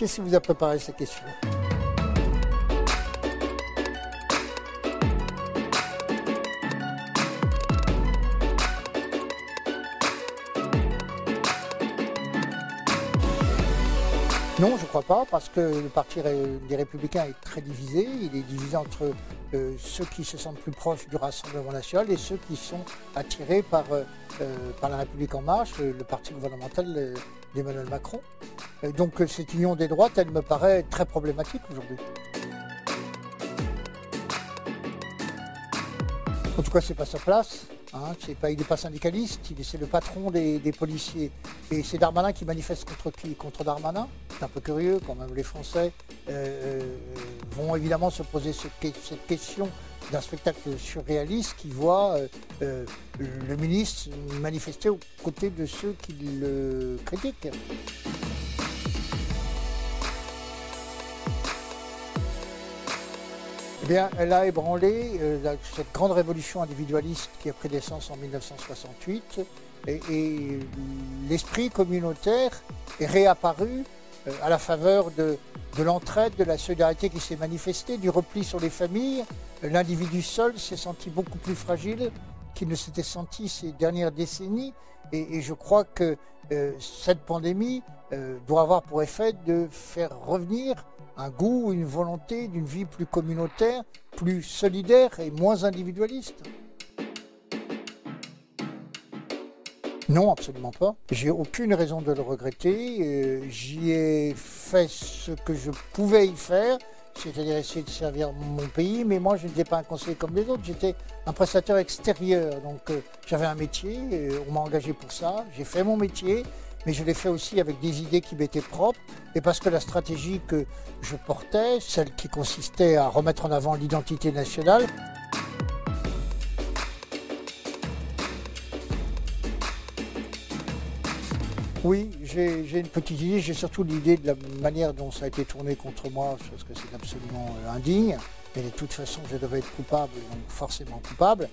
Qu'est-ce qui vous a préparé ces questions? Non, je ne crois pas, parce que le parti des Républicains est très divisé. Il est divisé entre euh, ceux qui se sentent plus proches du Rassemblement national et ceux qui sont attirés par, euh, euh, par la République en marche, le, parti gouvernemental d'Emmanuel Macron. donc cette union des droites, elle me paraît très problématique aujourd'hui. En tout cas, ce n'est pas sa place. Hein, il n'est pas syndicaliste, c'est le patron des, policiers. Et c'est Darmanin qui manifeste contre qui? Contre Darmanin? C'est un peu curieux quand même. Les Français euh, euh, vont évidemment se poser cette question d'un spectacle surréaliste qui voit euh, le ministre manifester aux côtés de ceux qui le critiquent. Elle a ébranlé euh, cette grande révolution individualiste qui a pris naissance en 1968 et, l'esprit communautaire est réapparu euh, à la faveur de, l'entraide, de la solidarité qui s'est manifestée, du repli sur les familles. L'individu seul s'est senti beaucoup plus fragile qu'il ne s'était senti ces dernières décennies et, je crois que euh, cette pandémie doit avoir pour effet de faire revenir un goût, une volonté d'une vie plus communautaire, plus solidaire et moins individualiste Non, absolument pas. J'ai aucune raison de le regretter. Euh, j'y ai fait ce que je pouvais y faire, c'est-à-dire essayer de servir mon pays, mais moi je n'étais pas un conseiller comme les autres, j'étais un prestataire extérieur. Donc euh, j'avais un métier, euh, on m'a engagé pour ça, j'ai fait mon métier, mais je l'ai fait aussi avec des idées qui m'étaient propres. Et parce que la stratégie que je portais, celle qui consistait à remettre en avant l'identité nationale, Oui, j'ai une petite idée. J'ai surtout l'idée de la manière dont ça a été tourné contre moi, parce que c'est absolument euh, indigne. Et de toute façon, je devais être coupable, donc forcément coupable.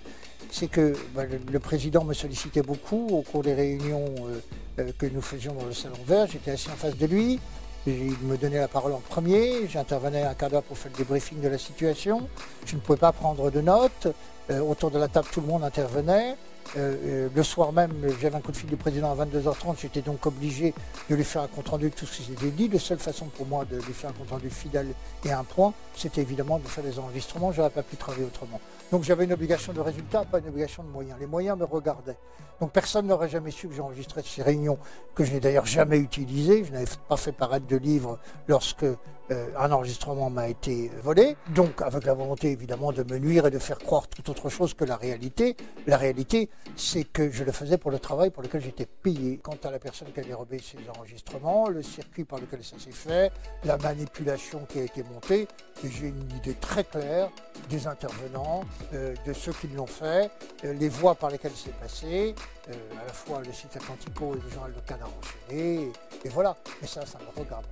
C'est que bah, le, président me sollicitait beaucoup au cours des réunions euh, euh, que nous faisions dans le salon vert. J'étais assis en face de lui. Il me donnait la parole en premier. J'intervenais un quart d'heure pour faire le débriefing de la situation. Je ne pouvais pas prendre de notes. Autour de la table, tout le monde intervenait. Euh, le soir même, j'avais un coup de fil du président à 22h30. J'étais donc obligé de lui faire un compte-rendu de tout ce qui s'était dit. La seule façon pour moi de lui faire un compte-rendu fidèle et un point, c'était évidemment de faire des enregistrements. Je n'aurais pas pu travailler autrement. Donc j'avais une obligation de résultat, pas une obligation de moyens. Les moyens me regardaient. Donc personne n'aurait jamais su que j'enregistrais ces réunions, que je n'ai d'ailleurs jamais utilisées. Je n'avais pas fait paraître de livres lorsque euh, un enregistrement m'a été volé. Donc avec la volonté évidemment de me nuire et de faire croire tout autre chose que la réalité. La réalité, c'est que je le faisais pour le travail pour lequel j'étais payé. Quant à la personne qui a dérobé ces enregistrements, le circuit par lequel ça s'est fait, la manipulation qui a été montée, j'ai une idée très claire des intervenants, euh, de ceux qui l'ont fait, euh, les voies par lesquelles c'est passé, euh, à la fois le site Atlantico et le journal de Canard enchaîné, et, voilà. Mais ça, ça me regarde,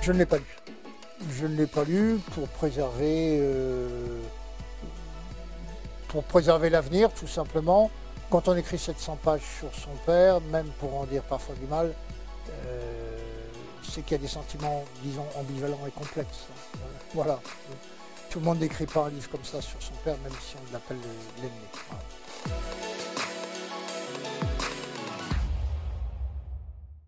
Je ne l'ai pas lu. Je ne l'ai pas lu pour préserver, pour préserver l'avenir, tout simplement. Quand on écrit 700 pages sur son père, même pour en dire parfois du mal, c'est qu'il y a des sentiments, disons, ambivalents et complexes. Voilà. Tout le monde n'écrit pas un livre comme ça sur son père, même si on l'appelle l'ennemi.